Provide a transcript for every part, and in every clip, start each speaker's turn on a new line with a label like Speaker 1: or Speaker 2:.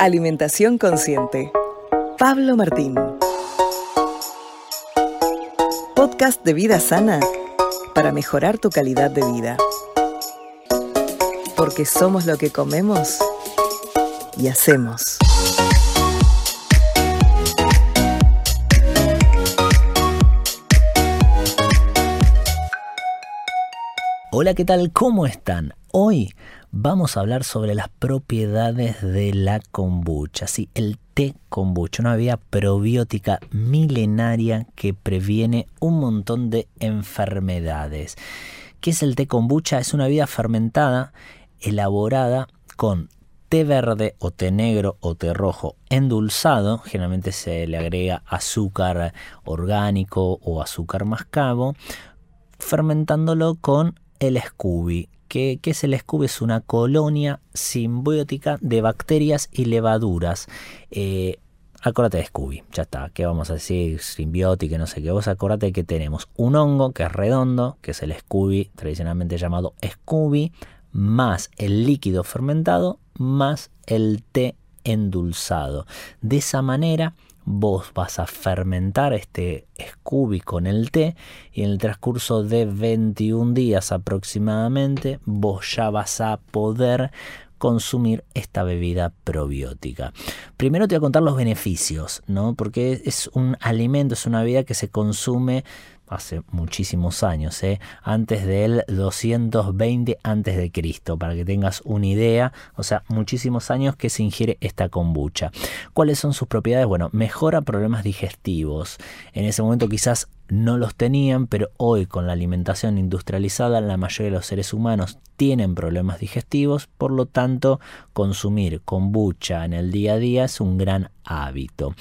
Speaker 1: Alimentación Consciente. Pablo Martín. Podcast de vida sana para mejorar tu calidad de vida. Porque somos lo que comemos y hacemos.
Speaker 2: Hola, ¿qué tal? ¿Cómo están? Hoy vamos a hablar sobre las propiedades de la kombucha. Sí, el té kombucha, una bebida probiótica milenaria que previene un montón de enfermedades. ¿Qué es el té kombucha? Es una bebida fermentada elaborada con té verde o té negro o té rojo endulzado, generalmente se le agrega azúcar orgánico o azúcar mascabo, fermentándolo con el Scooby. ¿Qué, es el Scooby? Es una colonia simbiótica de bacterias y levaduras. Eh, acordate de Scooby, ya está. ¿Qué vamos a decir? Simbiótica, no sé qué. Vos acordate que tenemos un hongo que es redondo, que es el Scooby, tradicionalmente llamado Scooby, más el líquido fermentado, más el té endulzado. De esa manera vos vas a fermentar este Scooby con el té y en el transcurso de 21 días aproximadamente vos ya vas a poder consumir esta bebida probiótica. Primero te voy a contar los beneficios, ¿no? Porque es un alimento, es una bebida que se consume hace muchísimos años, ¿eh? antes del 220 antes de Cristo, para que tengas una idea, o sea, muchísimos años que se ingiere esta kombucha. ¿Cuáles son sus propiedades? Bueno, mejora problemas digestivos. En ese momento quizás no los tenían, pero hoy con la alimentación industrializada la mayoría de los seres humanos tienen problemas digestivos, por lo tanto consumir kombucha en el día a día es un gran hábito.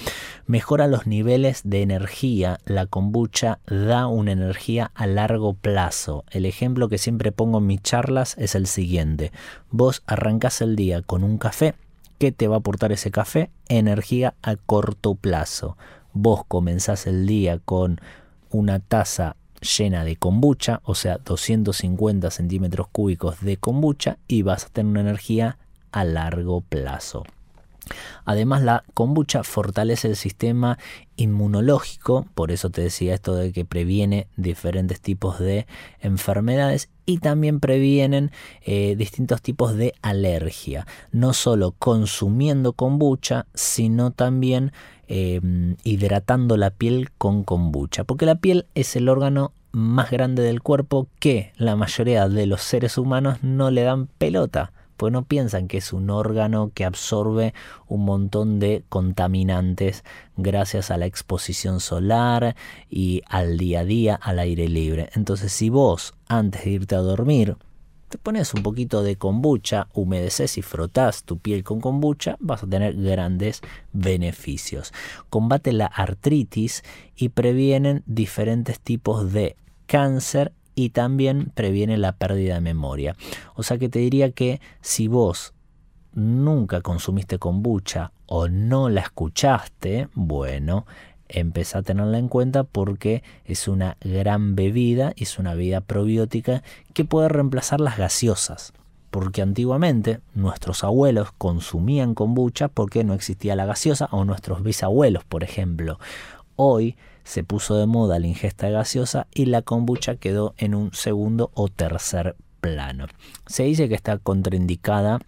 Speaker 2: Mejora los niveles de energía, la kombucha da una energía a largo plazo. El ejemplo que siempre pongo en mis charlas es el siguiente. Vos arrancás el día con un café, ¿qué te va a aportar ese café? Energía a corto plazo. Vos comenzás el día con una taza llena de kombucha, o sea, 250 centímetros cúbicos de kombucha y vas a tener una energía a largo plazo. Además, la kombucha fortalece el sistema inmunológico, por eso te decía esto de que previene diferentes tipos de enfermedades y también previenen eh, distintos tipos de alergia, no solo consumiendo kombucha, sino también em, hidratando la piel con kombucha, porque la piel es el órgano más grande del cuerpo que la mayoría de los seres humanos no le dan pelota pues no piensan que es un órgano que absorbe un montón de contaminantes gracias a la exposición solar y al día a día al aire libre. Entonces si vos antes de irte a dormir te pones un poquito de kombucha, humedeces y frotas tu piel con kombucha, vas a tener grandes beneficios. Combate la artritis y previenen diferentes tipos de cáncer y también previene la pérdida de memoria. O sea que te diría que si vos nunca consumiste kombucha o no la escuchaste, bueno, empezá a tenerla en cuenta porque es una gran bebida, es una bebida probiótica que puede reemplazar las gaseosas. Porque antiguamente nuestros abuelos consumían kombucha porque no existía la gaseosa o nuestros bisabuelos, por ejemplo. Hoy se puso de moda la ingesta gaseosa y la kombucha quedó en un segundo o tercer plano. Se dice que está contraindicada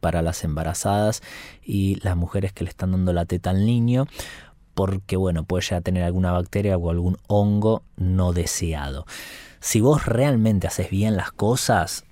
Speaker 2: para las embarazadas y las mujeres que le están dando la teta al niño porque bueno, puede ya tener alguna bacteria o algún hongo no deseado. Si vos realmente haces bien las cosas,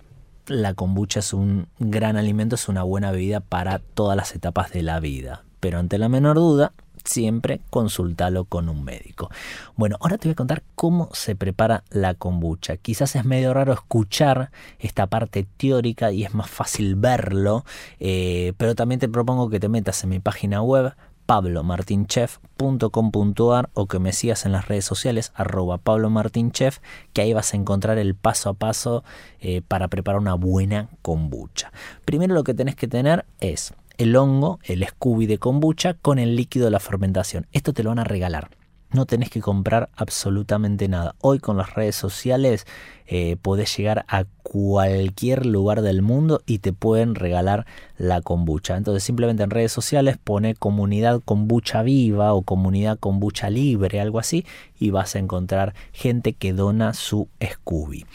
Speaker 2: la kombucha es un gran alimento, es una buena bebida para todas las etapas de la vida. Pero ante la menor duda, siempre consultalo con un médico. Bueno, ahora te voy a contar cómo se prepara la kombucha. Quizás es medio raro escuchar esta parte teórica y es más fácil verlo, eh, pero también te propongo que te metas en mi página web pablomartinchef.com.ar o que me sigas en las redes sociales arroba pablomartinchef que ahí vas a encontrar el paso a paso eh, para preparar una buena kombucha. Primero lo que tenés que tener es el hongo, el Scooby de kombucha, con el líquido de la fermentación. Esto te lo van a regalar. no tenés que comprar absolutamente nada. Hoy con las redes sociales eh, podés llegar a cualquier lugar del mundo y te pueden regalar la kombucha. Entonces simplemente en redes sociales pone comunidad kombucha viva o comunidad kombucha libre, algo así, y vas a encontrar gente que dona su Scooby.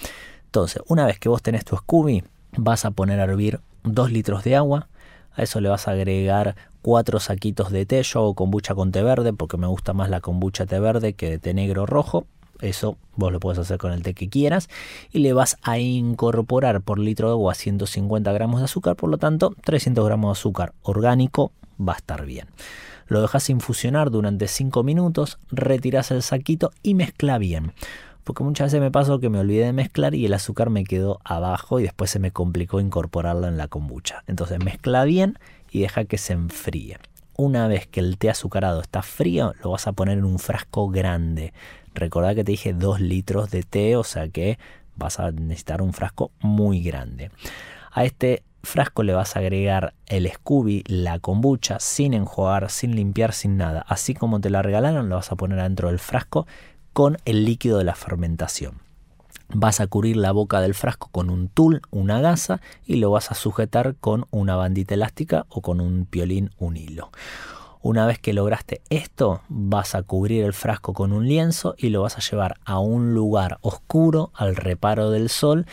Speaker 2: Entonces, una vez que vos tenés tu Scooby, vas a poner a hervir 2 litros de agua. A eso le vas a agregar 4 saquitos de té. Yo hago kombucha con té verde porque me gusta más la kombucha té verde que de té negro rojo. Eso vos lo puedes hacer con el té que quieras. Y le vas a incorporar por litro de agua 150 gramos de azúcar. Por lo tanto, 300 gramos de azúcar orgánico va a estar bien. Lo dejas infusionar durante 5 minutos, retiras el saquito y mezcla bien. Porque muchas veces me pasó que me olvidé de mezclar y el azúcar me quedó abajo y después se me complicó incorporarlo en la kombucha. Entonces mezcla bien y deja que se enfríe. Una vez que el té azucarado está frío, lo vas a poner en un frasco grande. Recordad que te dije 2 litros de té, o sea que vas a necesitar un frasco muy grande. A este frasco le vas a agregar el Scooby, la kombucha, sin enjuagar, sin limpiar, sin nada. Así como te la regalaron, lo vas a poner adentro del frasco con el líquido de la fermentación. Vas a cubrir la boca del frasco con un tul, una gasa, y lo vas a sujetar con una bandita elástica o con un piolín, un hilo. Una vez que lograste esto, vas a cubrir el frasco con un lienzo y lo vas a llevar a un lugar oscuro, al reparo del sol.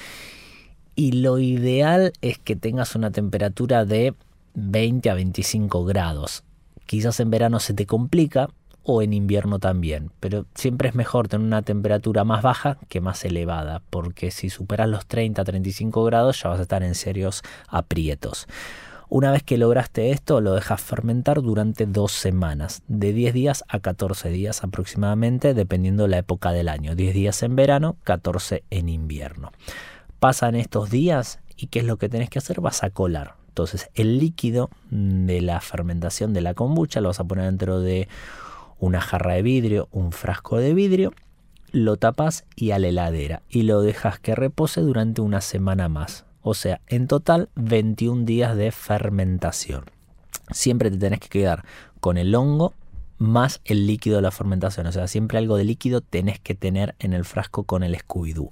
Speaker 2: Y lo ideal es que tengas una temperatura de 20 a 25 grados. Quizás en verano se te complica, o en invierno también, pero siempre es mejor tener una temperatura más baja que más elevada, porque si superas los 30-35 grados ya vas a estar en serios aprietos. Una vez que lograste esto, lo dejas fermentar durante dos semanas, de 10 días a 14 días aproximadamente, dependiendo la época del año. 10 días en verano, 14 en invierno. Pasan estos días y ¿qué es lo que tenés que hacer? Vas a colar. Entonces el líquido de la fermentación de la kombucha lo vas a poner dentro de una jarra de vidrio, un frasco de vidrio, lo tapas y a la heladera y lo dejas que repose durante una semana más. O sea, en total 21 días de fermentación. Siempre te tenés que quedar con el hongo más el líquido de la fermentación. O sea, siempre algo de líquido tenés que tener en el frasco con el Scooby-Doo.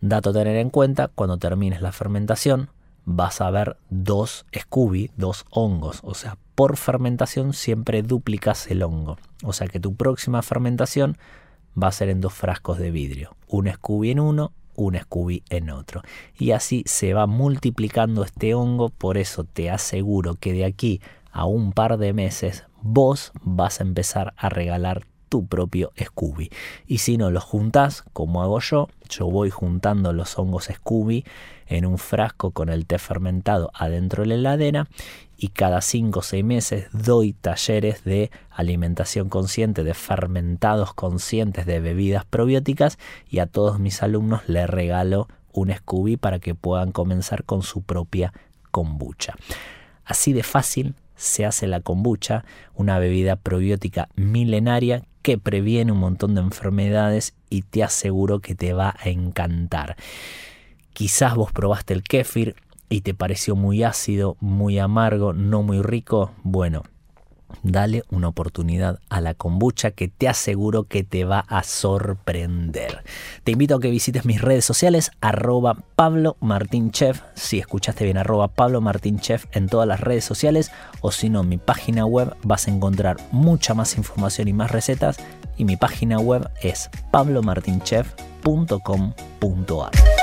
Speaker 2: Dato a tener en cuenta, cuando termines la fermentación, vas a ver dos Scooby, dos hongos. O sea, por fermentación siempre duplicas el hongo. O sea que tu próxima fermentación va a ser en dos frascos de vidrio. Un Scooby en uno, un Scooby en otro. Y así se va multiplicando este hongo. Por eso te aseguro que de aquí a un par de meses vos vas a empezar a regalar tu propio Scooby. Y si no los juntás, como hago yo, yo voy juntando los hongos Scooby en un frasco con el té fermentado adentro de la heladera y cada 5 o 6 meses doy talleres de alimentación consciente, de fermentados conscientes de bebidas probióticas y a todos mis alumnos les regalo un Scooby para que puedan comenzar con su propia kombucha. Así de fácil se hace la kombucha, una bebida probiótica milenaria que previene un montón de enfermedades y te aseguro que te va a encantar. Quizás vos probaste el kéfir y te pareció muy ácido, muy amargo, no muy rico. Bueno, dale una oportunidad a la kombucha que te aseguro que te va a sorprender. Te invito a que visites mis redes sociales, arroba Pablo Martín Chef, si escuchaste bien, arroba Pablo Martín Chef en todas las redes sociales, o si no, en mi página web vas a encontrar mucha más información y más recetas, y mi página web es pablomartinchef.com.ar.